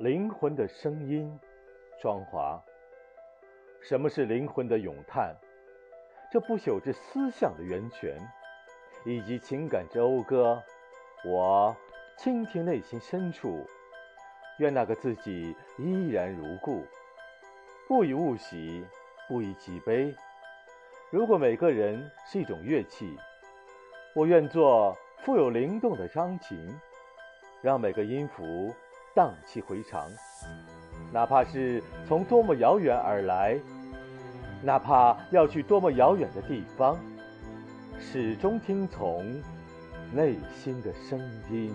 灵魂的声音，庄华。什么是灵魂的咏叹？这不朽之思想的源泉，以及情感之讴歌。我倾听内心深处，愿那个自己依然如故，不以物喜，不以己悲。如果每个人是一种乐器，我愿做富有灵动的钢琴，让每个音符荡气回肠。哪怕是从多么遥远而来，哪怕要去多么遥远的地方，始终听从内心的声音。